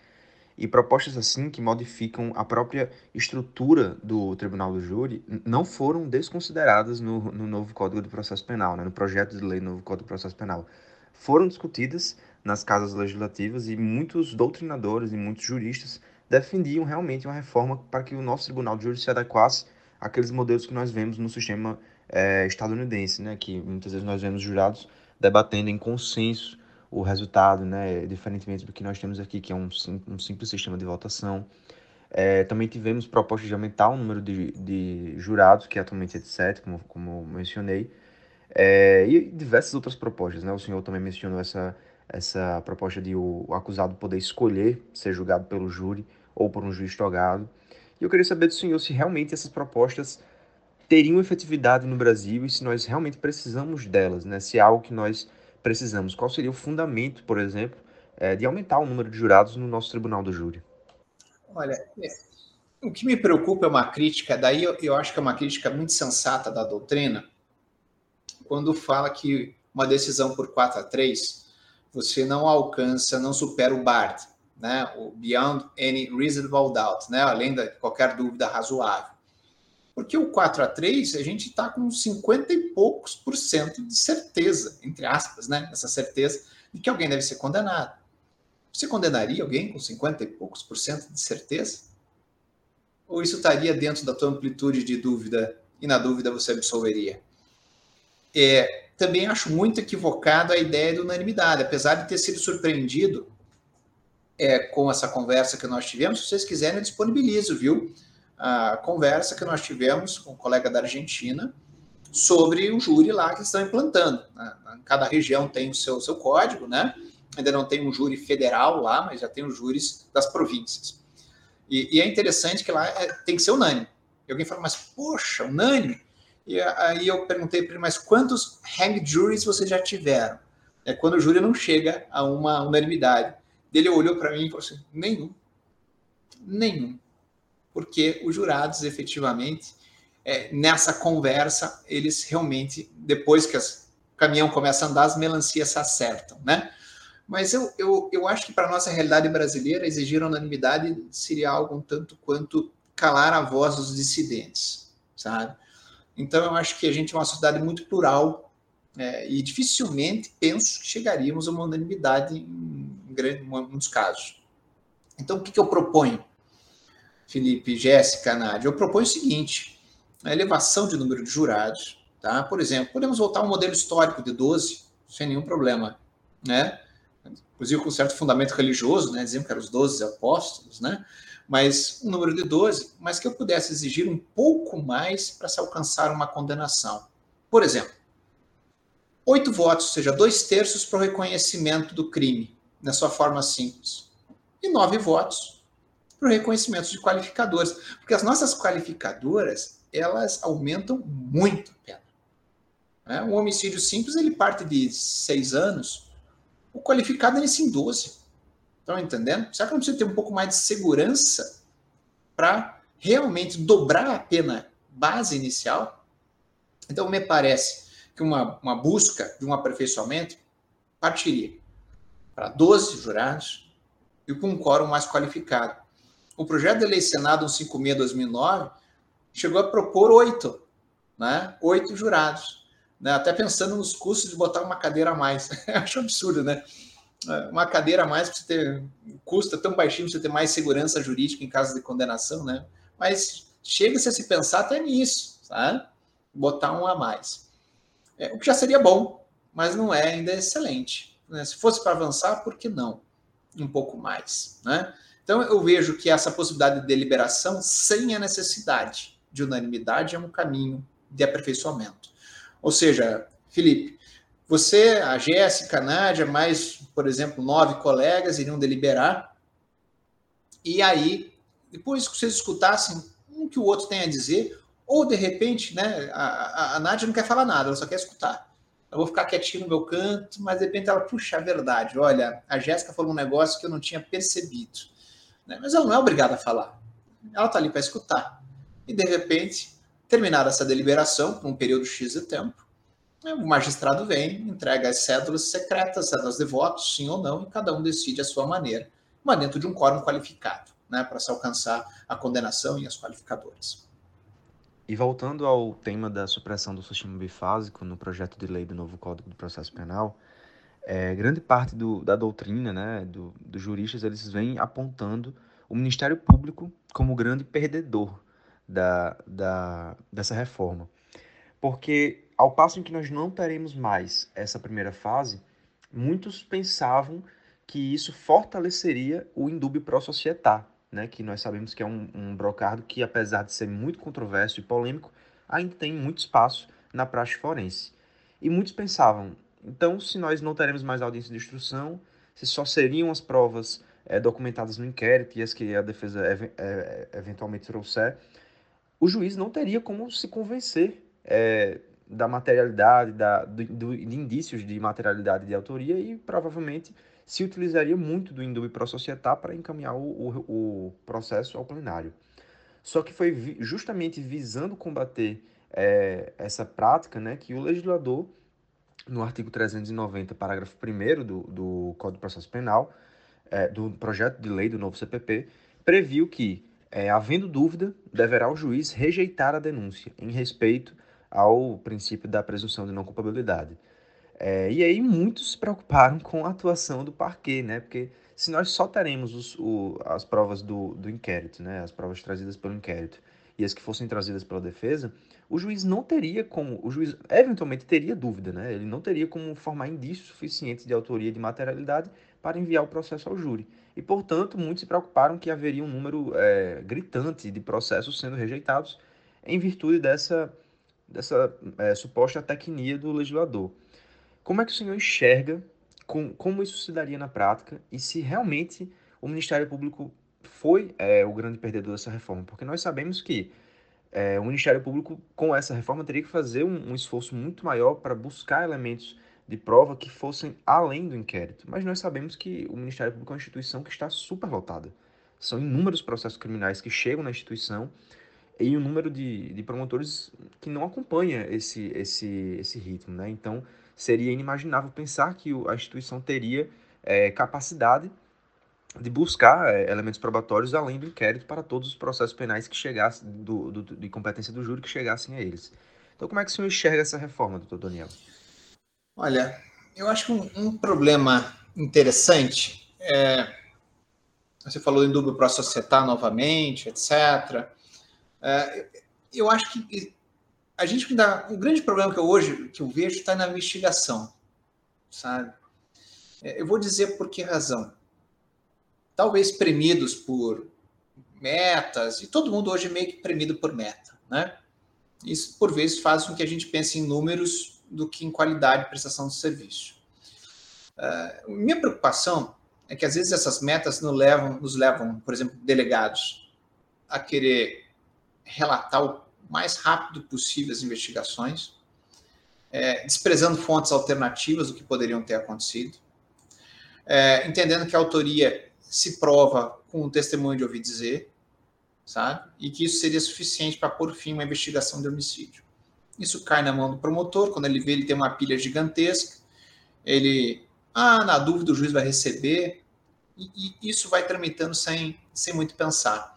[SPEAKER 4] e propostas assim que modificam a própria estrutura do Tribunal do Júri não foram desconsideradas no, no novo Código do Processo Penal, né, no projeto de lei do novo Código do Processo Penal. Foram discutidas nas casas legislativas e muitos doutrinadores e muitos juristas defendiam realmente uma reforma para que o nosso Tribunal de Júri se adequasse àqueles modelos que nós vemos no sistema é, estadunidense, né, que muitas vezes nós vemos jurados debatendo em consenso o resultado, né, diferentemente do que nós temos aqui, que é um, um simples sistema de votação. É, também tivemos propostas de aumentar o número de, de jurados, que atualmente é de sete, como, como mencionei, é, e diversas outras propostas. Né? O senhor também mencionou essa, essa proposta de o, o acusado poder escolher ser julgado pelo júri ou por um juiz togado. E eu queria saber do senhor se realmente essas propostas teriam efetividade no Brasil e se nós realmente precisamos delas, né? Se é algo que nós precisamos. Qual seria o fundamento, por exemplo, é, de aumentar o número de jurados no nosso tribunal do júri?
[SPEAKER 2] Olha, é, o que me preocupa é uma crítica, daí eu, eu acho que é uma crítica muito sensata da doutrina, quando fala que uma decisão por 4 a 3 você não alcança, não supera o BARD, né? o Beyond Any Reasonable Doubt, né? além de qualquer dúvida razoável. Porque o 4 a 3 a gente está com 50 e poucos por cento de certeza, entre aspas, né? Essa certeza de que alguém deve ser condenado. Você condenaria alguém com 50 e poucos por cento de certeza? Ou isso estaria dentro da tua amplitude de dúvida e na dúvida você absolveria? É, também acho muito equivocado a ideia de unanimidade, apesar de ter sido surpreendido é, com essa conversa que nós tivemos. Se vocês quiserem, eu disponibilizo, viu? a conversa que nós tivemos com um colega da Argentina sobre o júri lá que estão implantando. Né? Cada região tem o seu, seu código, né? Ainda não tem um júri federal lá, mas já tem os júris das províncias. E, e é interessante que lá é, tem que ser unânime. E alguém fala, mas poxa, unânime? E aí eu perguntei para ele, mas quantos hang juries vocês já tiveram? É quando o júri não chega a uma unanimidade. Ele olhou para mim e falou assim: nenhum. Nenhum porque os jurados, efetivamente, é, nessa conversa, eles realmente, depois que as, o caminhão começa a andar, as melancias se acertam, né? Mas eu, eu, eu acho que para a nossa realidade brasileira, exigir unanimidade seria algo um tanto quanto calar a voz dos dissidentes, sabe? Então, eu acho que a gente é uma sociedade muito plural é, e dificilmente penso que chegaríamos a uma unanimidade em, em muitos casos. Então, o que, que eu proponho? Felipe, Jéssica, Nádia, eu proponho o seguinte: a elevação de número de jurados, tá? Por exemplo, podemos voltar a um modelo histórico de 12, sem nenhum problema, né? Inclusive com certo fundamento religioso, né? Diziam que eram os 12 apóstolos, né? Mas um número de 12, mas que eu pudesse exigir um pouco mais para se alcançar uma condenação. Por exemplo, oito votos, ou seja, dois terços para o reconhecimento do crime, na sua forma simples, e nove votos para o reconhecimento de qualificadores, porque as nossas qualificadoras elas aumentam muito a pena. Né? Um homicídio simples ele parte de seis anos, o qualificado é em 12. Estão entendendo? Será que não precisa ter um pouco mais de segurança para realmente dobrar a pena base inicial? Então, me parece que uma, uma busca de um aperfeiçoamento partiria para 12 jurados e com um quórum mais qualificado o projeto de lei Senado 156-2009 chegou a propor oito, né? Oito jurados. Né? Até pensando nos custos de botar uma cadeira a mais. Acho absurdo, né? Uma cadeira a mais para ter custa tão baixinho para você ter mais segurança jurídica em caso de condenação, né? Mas chega-se a se pensar até nisso, sabe? Botar um a mais. É, o que já seria bom, mas não é ainda excelente. Né? Se fosse para avançar, por que não? Um pouco mais, né? Então, eu vejo que essa possibilidade de deliberação, sem a necessidade de unanimidade, é um caminho de aperfeiçoamento. Ou seja, Felipe, você, a Jéssica, a Nádia, mais, por exemplo, nove colegas iriam deliberar, e aí, depois que vocês escutassem um que o outro tem a dizer, ou de repente, né, a, a, a Nádia não quer falar nada, ela só quer escutar. Eu vou ficar quietinho no meu canto, mas de repente ela, puxa, a verdade, olha, a Jéssica falou um negócio que eu não tinha percebido. Né? Mas ela não é obrigada a falar. Ela está ali para escutar. E, de repente, terminar essa deliberação, por um período X de tempo, o magistrado vem, entrega as cédulas secretas, cédulas de votos, sim ou não, e cada um decide a sua maneira, mas dentro de um quórum qualificado, né, para se alcançar a condenação e as qualificadoras.
[SPEAKER 4] E voltando ao tema da supressão do sistema bifásico no projeto de lei do novo Código do Processo Penal, é, grande parte do, da doutrina, né, do, dos juristas, eles vêm apontando o Ministério Público como o grande perdedor da, da, dessa reforma. Porque, ao passo em que nós não teremos mais essa primeira fase, muitos pensavam que isso fortaleceria o indúbio pro società, né, que nós sabemos que é um, um brocardo que, apesar de ser muito controverso e polêmico, ainda tem muito espaço na praxe forense. E muitos pensavam, então, se nós não teremos mais audiência de instrução, se só seriam as provas é, documentadas no inquérito e as que a defesa ev é, eventualmente trouxer, o juiz não teria como se convencer é, da materialidade, da, do, do, de indícios de materialidade de autoria e provavelmente se utilizaria muito do indúbio pro società para encaminhar o, o, o, processo ao plenário. Só que foi vi, justamente visando combater é, essa prática né, que o legislador, no artigo 390, parágrafo 1 do, do Código de Processo Penal, é, do projeto de lei do novo CPP, previu que, é, havendo dúvida, deverá o juiz rejeitar a denúncia em respeito ao princípio da presunção de não culpabilidade. É, e aí muitos se preocuparam com a atuação do parquet, né? Porque se nós só teremos os, o, as provas do, do inquérito, né? As provas trazidas pelo inquérito e as que fossem trazidas pela defesa, o juiz não teria como, o juiz eventualmente teria dúvida, né? Ele não teria como formar indícios suficientes de autoria e de materialidade para enviar o processo ao júri. E, portanto, muitos se preocuparam que haveria um número é, gritante de processos sendo rejeitados em virtude dessa, dessa é, suposta tecnia do legislador. Como é que o senhor enxerga com, como isso se daria na prática e se realmente o Ministério Público foi é, o grande perdedor dessa reforma? Porque nós sabemos que é, o Ministério Público, com essa reforma, teria que fazer um, um esforço muito maior para buscar elementos de prova que fossem além do inquérito. Mas nós sabemos que o Ministério Público é uma instituição que está superlotada. São inúmeros processos criminais que chegam na instituição e o número de, de promotores que não acompanha esse, esse, esse ritmo. Né? Então, seria inimaginável pensar que a instituição teria é, capacidade de buscar é, elementos probatórios além do inquérito para todos os processos penais que chegassem, do, do, de competência do júri que chegassem a eles. Então, como é que o senhor enxerga essa reforma, doutor Daniel?
[SPEAKER 2] Olha, eu acho um, um problema interessante é. Você falou em dúvida para societar novamente, etc. É, eu acho que a gente ainda. O grande problema que eu hoje que eu vejo está na investigação, sabe? É, eu vou dizer por que razão. Talvez premidos por metas, e todo mundo hoje é meio que premido por meta, né? Isso, por vezes, faz com que a gente pense em números do que em qualidade de prestação de serviço. Uh, minha preocupação é que, às vezes, essas metas nos levam, nos levam, por exemplo, delegados a querer relatar o mais rápido possível as investigações, é, desprezando fontes alternativas do que poderiam ter acontecido, é, entendendo que a autoria se prova com o testemunho de ouvir dizer, sabe? E que isso seria suficiente para pôr fim uma investigação de homicídio. Isso cai na mão do promotor, quando ele vê ele tem uma pilha gigantesca, ele, ah, na dúvida o juiz vai receber, e, e isso vai tramitando sem, sem muito pensar.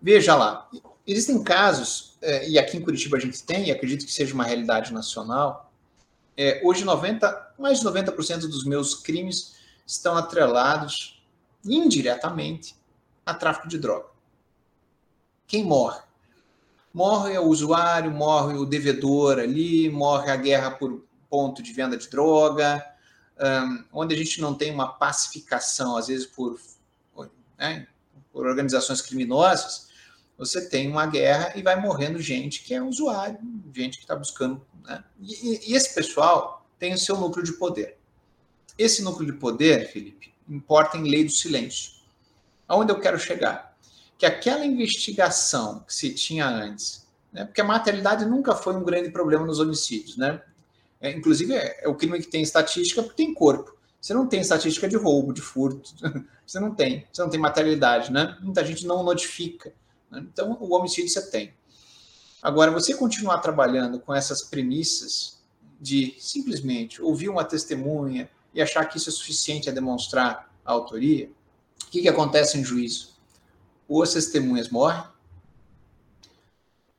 [SPEAKER 2] Veja lá, Existem casos, é, e aqui em Curitiba a gente tem, e acredito que seja uma realidade nacional, é, hoje 90, mais de 90% dos meus crimes estão atrelados indiretamente a tráfico de droga. Quem morre? Morre o usuário, morre o devedor ali, morre a guerra por ponto de venda de droga, onde a gente não tem uma pacificação, às vezes por, né, por organizações criminosas, você tem uma guerra e vai morrendo gente que é usuário, gente que está buscando. Né? E, e, esse pessoal tem o seu núcleo de poder. Esse núcleo de poder, Felipe, importa em lei do silêncio. Aonde eu quero chegar? Que aquela investigação que se tinha antes, né? porque a materialidade nunca foi um grande problema nos homicídios, né? É, inclusive, é, é o crime que tem estatística porque tem corpo. Você não tem estatística de roubo, de furto. Você não tem. Você não tem materialidade, né? Muita gente não notifica. Né? Então, o homicídio você tem. Agora, você continuar trabalhando com essas premissas de simplesmente ouvir uma testemunha e achar que isso é suficiente a demonstrar a autoria, o que, que acontece em juízo? Ou as testemunhas morrem,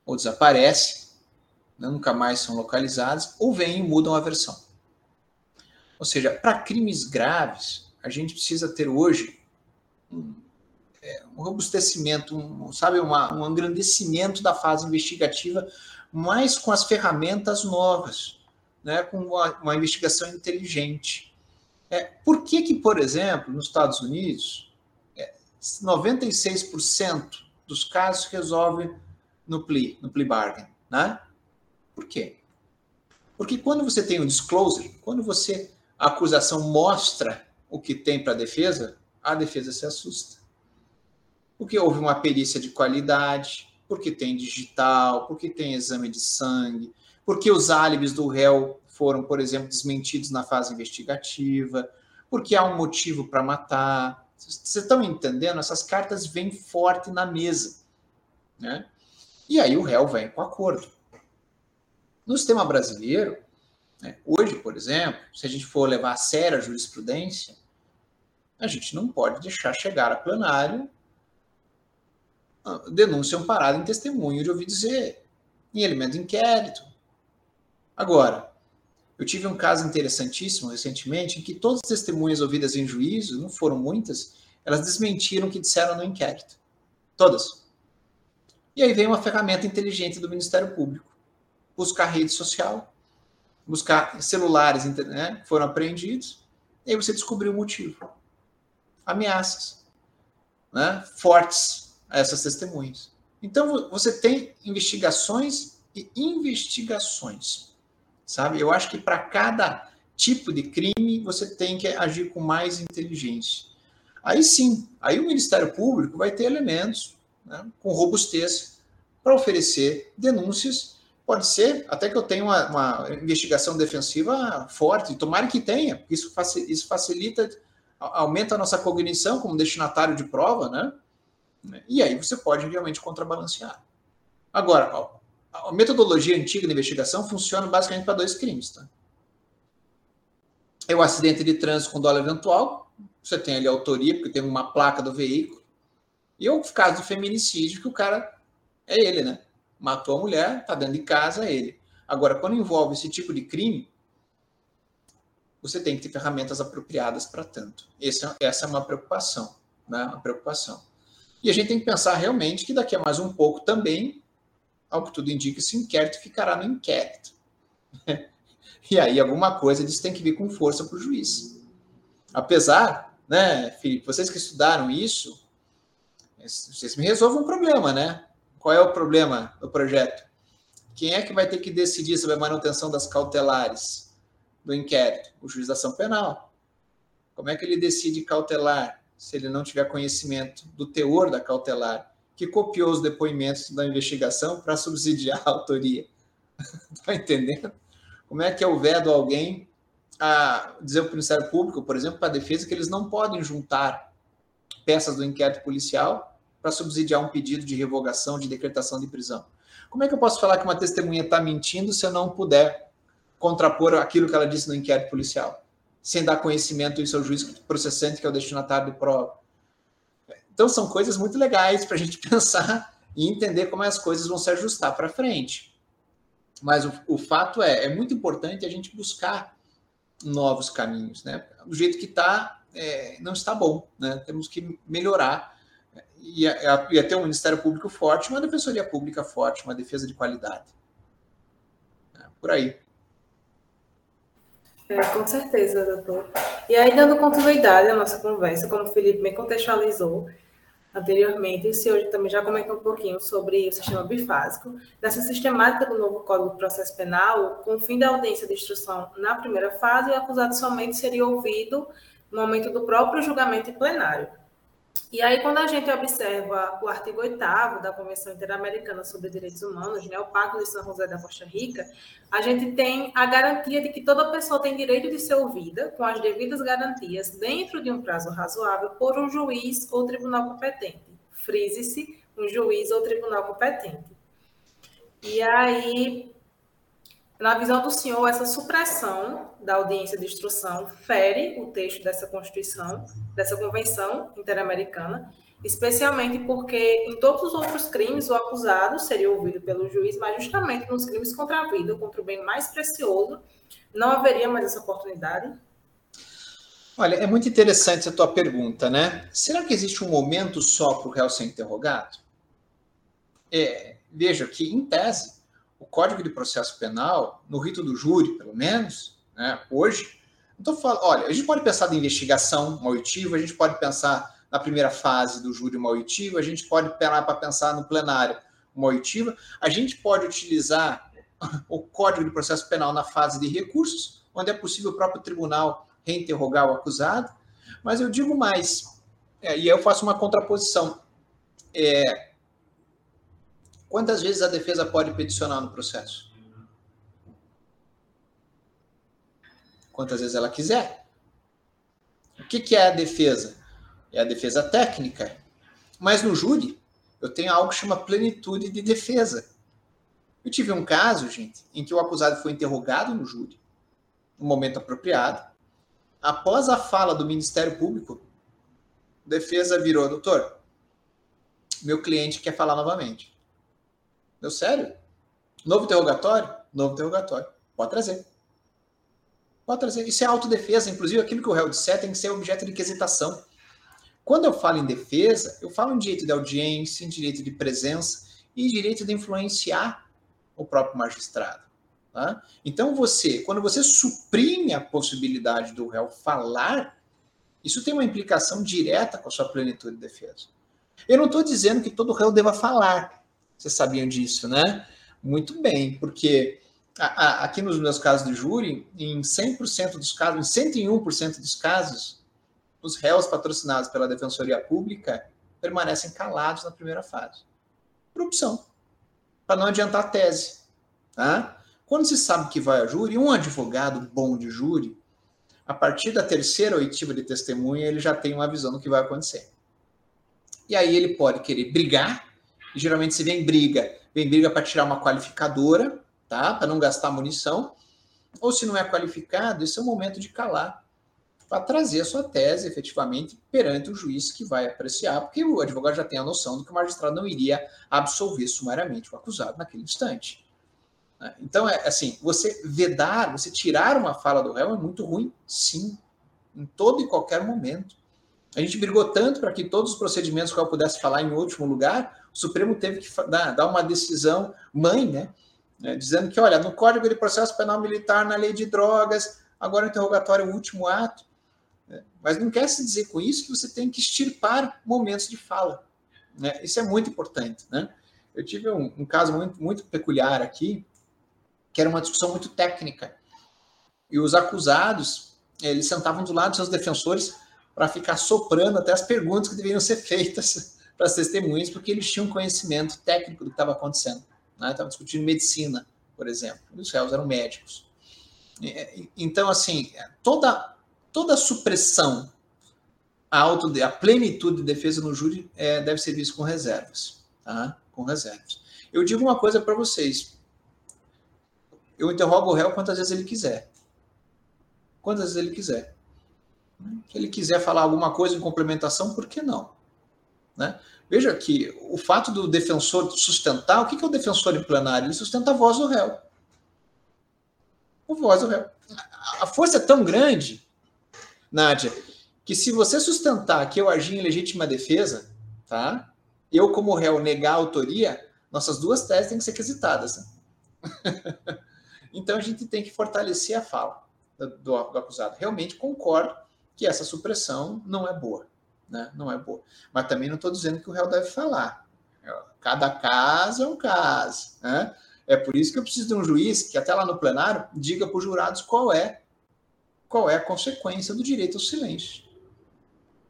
[SPEAKER 2] ou desaparecem, nunca mais são localizadas, ou vêm e mudam a versão. Ou seja, para crimes graves, a gente precisa ter hoje um, um robustecimento, um, sabe, uma, um engrandecimento da fase investigativa, mas com as ferramentas novas, né, com uma, uma investigação inteligente. É, por que, que, por exemplo, nos Estados Unidos, é, 96% dos casos resolvem no plea, no plea bargain, né? Por quê? Porque quando você tem um disclosure, quando você a acusação mostra o que tem para a defesa, a defesa se assusta. Porque houve uma perícia de qualidade, porque tem digital, porque tem exame de sangue, porque os álibis do réu foram, por exemplo, desmentidos na fase investigativa, porque há um motivo para matar. Vocês estão entendendo? Essas cartas vêm forte na mesa. Né? E aí o réu vem com acordo. No sistema brasileiro, né, hoje, por exemplo, se a gente for levar a sério a jurisprudência, a gente não pode deixar chegar a plenário denúncia amparada em testemunho de ouvir dizer, em elemento de inquérito. Agora, eu tive um caso interessantíssimo recentemente em que todas as testemunhas ouvidas em juízo, não foram muitas, elas desmentiram o que disseram no inquérito. Todas. E aí vem uma ferramenta inteligente do Ministério Público. Buscar rede social, buscar celulares né, foram apreendidos, e aí você descobriu o motivo. Ameaças né, fortes a essas testemunhas. Então você tem investigações e investigações, sabe? Eu acho que para cada tipo de crime você tem que agir com mais inteligência. Aí sim, aí o Ministério Público vai ter elementos né, com robustez para oferecer denúncias. Pode ser até que eu tenha uma, uma investigação defensiva forte, tomara que tenha, porque isso, facilita, aumenta a nossa cognição como destinatário de prova, né? E aí você pode realmente contrabalancear. Agora, a metodologia antiga de investigação funciona basicamente para dois crimes, tá? É o acidente de trânsito com dólar eventual, você tem ali a autoria, porque tem uma placa do veículo, e o caso do feminicídio, que o cara é ele, né? Matou a mulher, tá dentro de casa, é ele. Agora, quando envolve esse tipo de crime, você tem que ter ferramentas apropriadas para tanto. Essa, essa é uma preocupação, né? Uma preocupação. E a gente tem que pensar realmente que daqui a mais um pouco também, ao que tudo indica, esse inquérito ficará no inquérito. e aí alguma coisa disso tem que vir com força para o juiz. Apesar, né, Felipe, vocês que estudaram isso, vocês me resolvam um problema, né? Qual é o problema do projeto? Quem é que vai ter que decidir sobre a manutenção das cautelares do inquérito? O juiz da ação penal. Como é que ele decide cautelar se ele não tiver conhecimento do teor da cautelar, que copiou os depoimentos da investigação para subsidiar a autoria? Está entendendo? Como é que eu vedo alguém a dizer para o Ministério Público, por exemplo, para a defesa, que eles não podem juntar peças do inquérito policial para subsidiar um pedido de revogação de decretação de prisão. Como é que eu posso falar que uma testemunha está mentindo se eu não puder contrapor aquilo que ela disse no inquérito policial, sem dar conhecimento em seu juiz processante, que é o destinatário de prova? Então, são coisas muito legais para a gente pensar e entender como as coisas vão se ajustar para frente. Mas o, o, fato é, é muito importante a gente buscar novos caminhos, né? Do jeito que está, é, não está bom, né? Temos que melhorar ia, ia ter um Ministério Público forte, uma Defensoria Pública forte, uma defesa de qualidade. É, por aí.
[SPEAKER 1] É, com certeza, doutor. E aí, dando continuidade à nossa conversa, como o Felipe me contextualizou anteriormente, o senhor também já comentou um pouquinho sobre o sistema bifásico. Nessa sistemática do novo Código de Processo Penal, com o fim da audiência de instrução na primeira fase, o acusado somente seria ouvido no momento do próprio julgamento em plenário. E aí, quando a gente observa o artigo 8 da Convenção Interamericana sobre Direitos Humanos, né, o Pacto de São José da Costa Rica, a gente tem a garantia de que toda pessoa tem direito de ser ouvida, com as devidas garantias, dentro de um prazo razoável, por um juiz ou tribunal competente. Frise-se, um juiz ou tribunal competente. E aí,
[SPEAKER 3] Na visão do senhor, essa supressão da audiência de instrução fere o texto dessa Constituição, dessa Convenção Interamericana, especialmente porque em todos os outros crimes o acusado seria ouvido pelo juiz, mas justamente nos crimes contra a vida, contra o bem mais precioso, não haveria mais essa oportunidade?
[SPEAKER 2] Olha, é muito interessante a tua pergunta, né? Será que existe um momento só para o réu ser interrogado? É, veja que, em tese, o Código de Processo Penal, no rito do júri, pelo menos, né, hoje, então falo, olha, a gente pode pensar na investigação, uma oitiva, a gente pode pensar na primeira fase do júri, uma oitiva, a gente pode parar para pensar no plenário, uma oitiva, a gente pode utilizar o Código de Processo Penal na fase de recursos, onde é possível o próprio tribunal reinterrogar o acusado. Mas eu digo mais, é, e eu faço uma contraposição. É, quantas vezes a defesa pode peticionar no processo? Quantas vezes ela quiser. O que, que é a defesa? É a defesa técnica. Mas no júri, eu tenho algo que chama plenitude de defesa. Eu tive um caso, gente, em que o acusado foi interrogado no júri, no momento apropriado, após a fala do Ministério Público, a defesa virou, doutor, meu cliente quer falar novamente. Deu sério? Novo interrogatório? Novo interrogatório. Pode trazer. Pode trazer. Isso é autodefesa. Inclusive, aquilo que o réu disser tem que ser objeto de quesitação. Quando eu falo em defesa, eu falo em direito de audiência, em direito de presença e direito de influenciar o próprio magistrado. Tá? Então, você, quando você suprime a possibilidade do réu falar, isso tem uma implicação direta com a sua plenitude de defesa. Eu não estou dizendo que todo réu deva falar. Vocês sabiam disso, né? Muito bem, porque a, a, aqui nos meus casos de júri, em 100% dos casos, em 101% dos casos, os réus patrocinados pela Defensoria Pública permanecem calados na primeira fase. Por opção, para não adiantar a tese. Tá? Quando se sabe que vai a júri, um advogado bom de júri, a partir da terceira oitiva de testemunha, ele já tem uma visão do que vai acontecer. E aí ele pode querer brigar, e geralmente se vem briga, vem briga para tirar uma qualificadora, tá? Para não gastar munição. Ou se não é qualificado, esse é o momento de calar para trazer a sua tese efetivamente perante o juiz que vai apreciar, porque o advogado já tem a noção de que o magistrado não iria absolver sumariamente o acusado naquele instante. Né? Então, é assim, você vedar, você tirar uma fala do réu é muito ruim, sim, em todo e qualquer momento. A gente brigou tanto para que todos os procedimentos que eu pudesse falar em último lugar, o Supremo teve que dar uma decisão mãe, né? né? Dizendo que, olha, no Código de Processo Penal Militar, na lei de drogas, agora o interrogatório é o último ato. Né? Mas não quer se dizer com isso que você tem que extirpar momentos de fala. Né? Isso é muito importante. Né? Eu tive um, um caso muito, muito peculiar aqui, que era uma discussão muito técnica. E os acusados, eles sentavam do lado dos seus defensores para ficar soprando até as perguntas que deveriam ser feitas para as testemunhas, porque eles tinham conhecimento técnico do que estava acontecendo. Né? Estavam discutindo medicina, por exemplo. Os réus eram médicos. Então, assim, toda, toda supressão a, auto, a plenitude de defesa no júri é, deve ser vista com reservas. Tá? Com reservas. Eu digo uma coisa para vocês eu interrogo o réu quantas vezes ele quiser. Quantas vezes ele quiser. Se ele quiser falar alguma coisa em complementação, por que não? Né? Veja que o fato do defensor sustentar, o que é o defensor em plenário? Ele sustenta a voz do réu. A voz do réu. A força é tão grande, Nádia, que se você sustentar que eu agi em legítima defesa, tá? Eu, como réu, negar a autoria, nossas duas teses têm que ser quesitadas. Né? Então a gente tem que fortalecer a fala do, do, do acusado. Realmente concordo que essa supressão não é boa. Né? Não é boa. Mas também não estou dizendo que o réu deve falar. Cada caso é um caso. Né? É por isso que eu preciso de um juiz que, até lá no plenário, diga para os jurados qual é qual é a consequência do direito ao silêncio,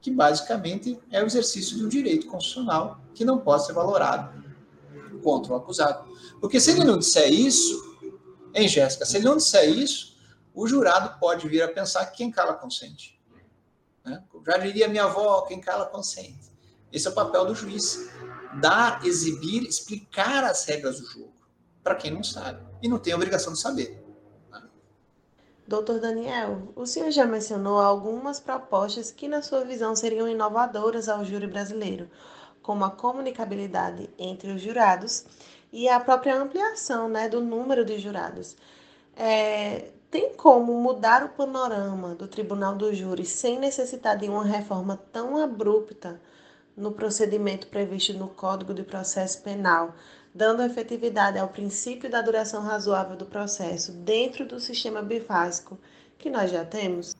[SPEAKER 2] que basicamente é o exercício de um direito constitucional que não pode ser valorado contra o acusado. Porque se ele não disser isso, Hein, Jéssica? Se ele não disser isso, o jurado pode vir a pensar que quem cala consente. Né? Já diria minha avó, quem cala consente. Esse é o papel do juiz. Dar, exibir, explicar as regras do jogo. Para quem não sabe. E não tem obrigação de saber.
[SPEAKER 1] Doutor Daniel, o senhor já mencionou algumas propostas que, na sua visão, seriam inovadoras ao júri brasileiro, como a comunicabilidade entre os jurados e a própria ampliação né, do número de jurados. É, tem como mudar o panorama do Tribunal do Júri sem necessitar de uma reforma tão abrupta no procedimento previsto no Código de Processo Penal, dando efetividade ao princípio da duração razoável do processo dentro do sistema bifásico que nós já temos?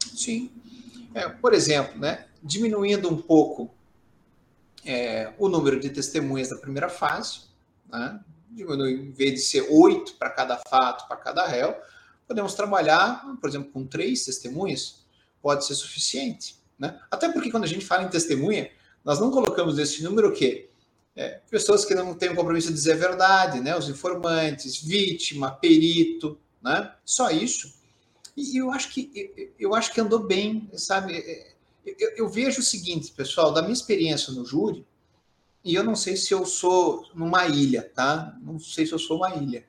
[SPEAKER 2] Sim. É, por exemplo, né, diminuindo um pouco é, o número de testemunhas da primeira fase, né, diminui, em vez de ser oito para cada fato, para cada réu, podemos trabalhar, por exemplo, com três testemunhas, pode ser suficiente. Né? Até porque quando a gente fala em testemunha, nós não colocamos esse número o quê? É, pessoas que não têm o compromisso de dizer a verdade, né? Os informantes, vítima, perito, né? Só isso. E eu acho que eu acho que andou bem, sabe? É, eu, eu vejo o seguinte, pessoal, da minha experiência no júri, e eu não sei se eu sou numa ilha, tá? Não sei se eu sou uma ilha.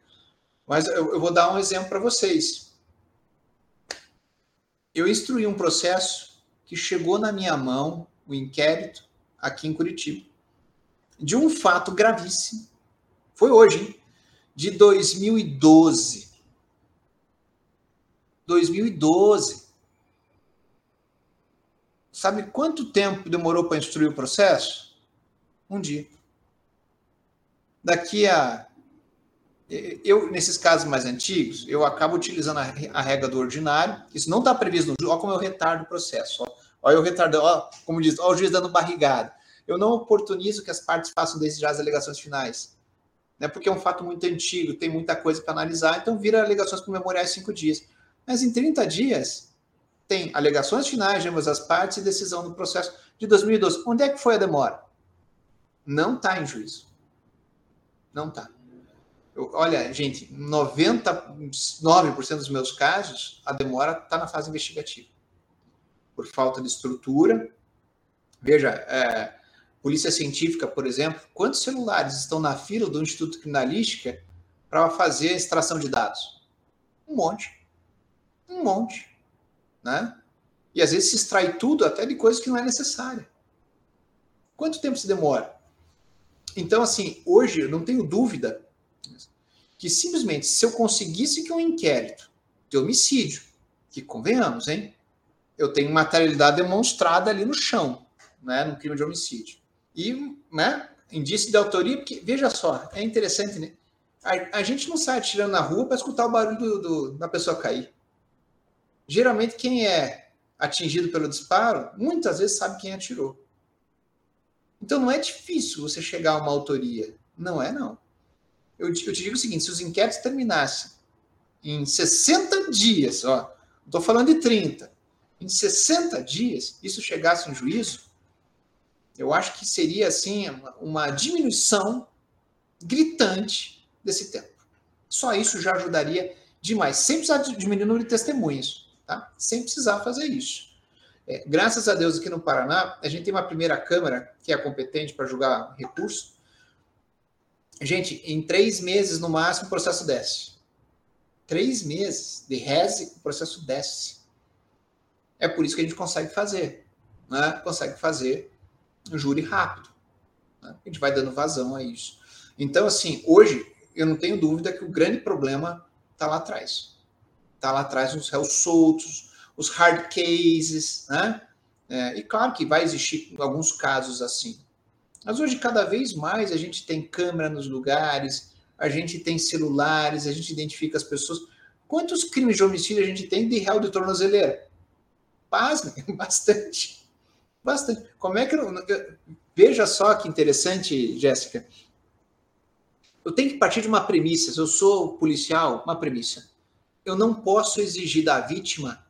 [SPEAKER 2] Mas eu, eu vou dar um exemplo para vocês. Eu instruí um processo que chegou na minha mão, o inquérito, aqui em Curitiba, de um fato gravíssimo. Foi hoje, hein? De 2012. 2012. Sabe quanto tempo demorou para instruir o processo? Um dia. Daqui a. Eu, nesses casos mais antigos, eu acabo utilizando a, regra do ordinário. Isso não está previsto no. Olha como eu retardo o processo. Ó. Olha o retardo, ó, como diz, olha o juiz dando barrigada. Eu não oportunizo que as partes façam desde já as alegações finais. Né, porque é um fato muito antigo, tem muita coisa para analisar, então vira alegações por memoriais cinco dias. Mas em 30 dias, tem alegações finais de ambas as partes e decisão do processo de 2012. Onde é que foi a demora? Não está em juízo. Não está. Olha, gente, 99% dos meus casos, a demora está na fase investigativa por falta de estrutura. Veja, é, polícia científica, por exemplo, quantos celulares estão na fila do Instituto Criminalística para fazer extração de dados? Um monte. Um monte. Né? E às vezes se extrai tudo até de coisas que não é necessária. Quanto tempo se demora? Então, assim, hoje eu não tenho dúvida que simplesmente se eu conseguisse que um inquérito de homicídio, que convenhamos, hein? eu tenho materialidade demonstrada ali no chão, né, no crime de homicídio. E, né, indício de autoria, porque, veja só, é interessante, né? A, a gente não sai atirando na rua para escutar o barulho do, do, da pessoa cair. Geralmente, quem é atingido pelo disparo, muitas vezes sabe quem atirou. Então, não é difícil você chegar a uma autoria. Não é, não. Eu, eu te digo o seguinte: se os inquéritos terminassem em 60 dias, ó, estou falando de 30, em 60 dias isso chegasse em juízo, eu acho que seria assim uma diminuição gritante desse tempo. Só isso já ajudaria demais, sem precisar diminuir o número de testemunhas, tá? Sem precisar fazer isso. É, graças a Deus aqui no Paraná, a gente tem uma primeira câmara que é competente para julgar recurso. Gente, em três meses no máximo o processo desce. Três meses de reze, o processo desce. É por isso que a gente consegue fazer, né? Consegue fazer um júri rápido. Né? A gente vai dando vazão a isso. Então, assim, hoje eu não tenho dúvida que o grande problema está lá atrás. Está lá atrás os réus soltos, os hard cases, né? É, e claro que vai existir alguns casos assim. Mas hoje, cada vez mais, a gente tem câmera nos lugares, a gente tem celulares, a gente identifica as pessoas. Quantos crimes de homicídio a gente tem de réu de tornozeleira? Pasmem, bastante. Bastante. Como é que. Eu, veja só que interessante, Jéssica. Eu tenho que partir de uma premissa. Se eu sou policial, uma premissa. Eu não posso exigir da vítima,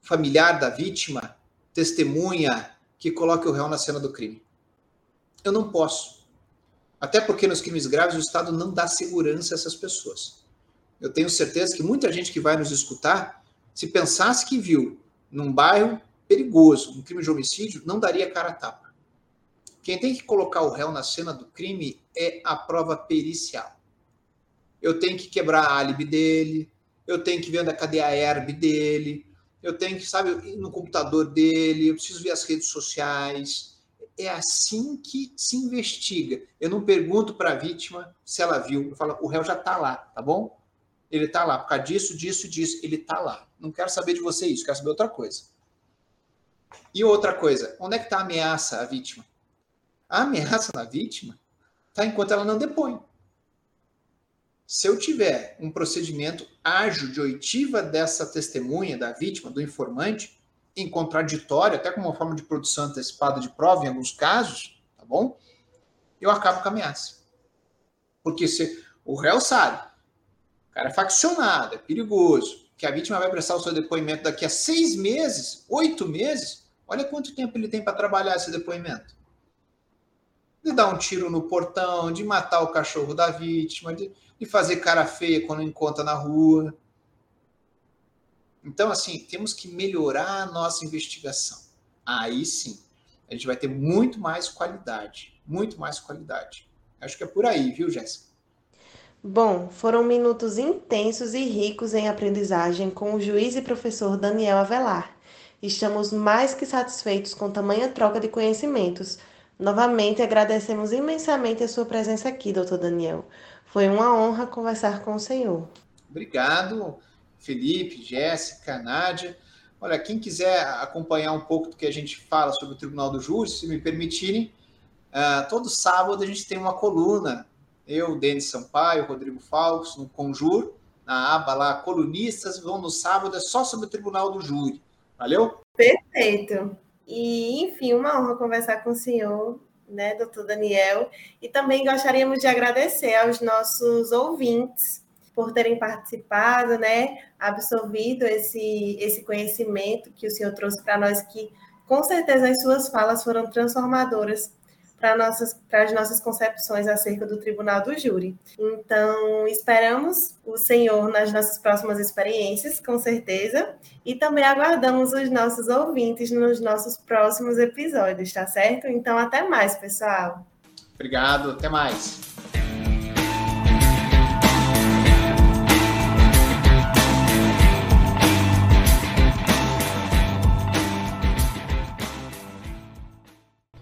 [SPEAKER 2] familiar da vítima, testemunha, que coloque o réu na cena do crime. Eu não posso. Até porque nos crimes graves o Estado não dá segurança a essas pessoas. Eu tenho certeza que muita gente que vai nos escutar, se pensasse que viu num bairro perigoso, um crime de homicídio, não daria cara a tapa. Quem tem que colocar o réu na cena do crime é a prova pericial. Eu tenho que quebrar a álibi dele, eu tenho que ver onde é, a herb dele, eu tenho que, sabe, ir no computador dele, eu preciso ver as redes sociais. É assim que se investiga. Eu não pergunto para a vítima se ela viu, eu falo, o réu já está lá, tá bom? Ele está lá, por causa disso, disso, disso, ele está lá. Não quero saber de você isso, quero saber outra coisa. E outra coisa, onde é que está a ameaça à vítima? A ameaça na vítima está enquanto ela não depõe. Se eu tiver um procedimento ágil de oitiva dessa testemunha, da vítima, do informante, em contraditório, até como uma forma de produção antecipada de prova em alguns casos, tá bom? Eu acabo com a ameaça. Porque se o réu sabe, o cara é faccionado, é perigoso, que a vítima vai prestar o seu depoimento daqui a seis meses, oito meses, olha quanto tempo ele tem para trabalhar esse depoimento. De dar um tiro no portão, de matar o cachorro da vítima, de e fazer cara feia quando encontra na rua. Então, assim, temos que melhorar a nossa investigação. Aí sim, a gente vai ter muito mais qualidade. Muito mais qualidade. Acho que é por aí, viu, Jéssica?
[SPEAKER 1] Bom, foram minutos intensos e ricos em aprendizagem com o juiz e professor Daniel Avelar. Estamos mais que satisfeitos com tamanha troca de conhecimentos. Novamente agradecemos imensamente a sua presença aqui, doutor Daniel. Foi uma honra conversar com o senhor.
[SPEAKER 2] Obrigado, Felipe, Jéssica, Nádia. Olha, quem quiser acompanhar um pouco do que a gente fala sobre o Tribunal do Júri, se me permitirem, uh, todo sábado a gente tem uma coluna. Eu, Denis Sampaio, Rodrigo Falcos, no Conjur, na aba lá, colunistas, vão no sábado, é só sobre o Tribunal do Júri. Valeu?
[SPEAKER 1] Perfeito. E, enfim, uma honra conversar com o senhor né, doutor Daniel? E também gostaríamos de agradecer aos nossos ouvintes por terem participado, né, absorvido esse, esse conhecimento que o senhor trouxe para nós, que com certeza as suas falas foram transformadoras para nossas para as nossas concepções acerca do Tribunal do Júri. Então, esperamos o Senhor nas nossas próximas experiências, com certeza, e também aguardamos os nossos ouvintes nos nossos próximos episódios, tá certo? Então, até mais, pessoal.
[SPEAKER 2] Obrigado, até mais.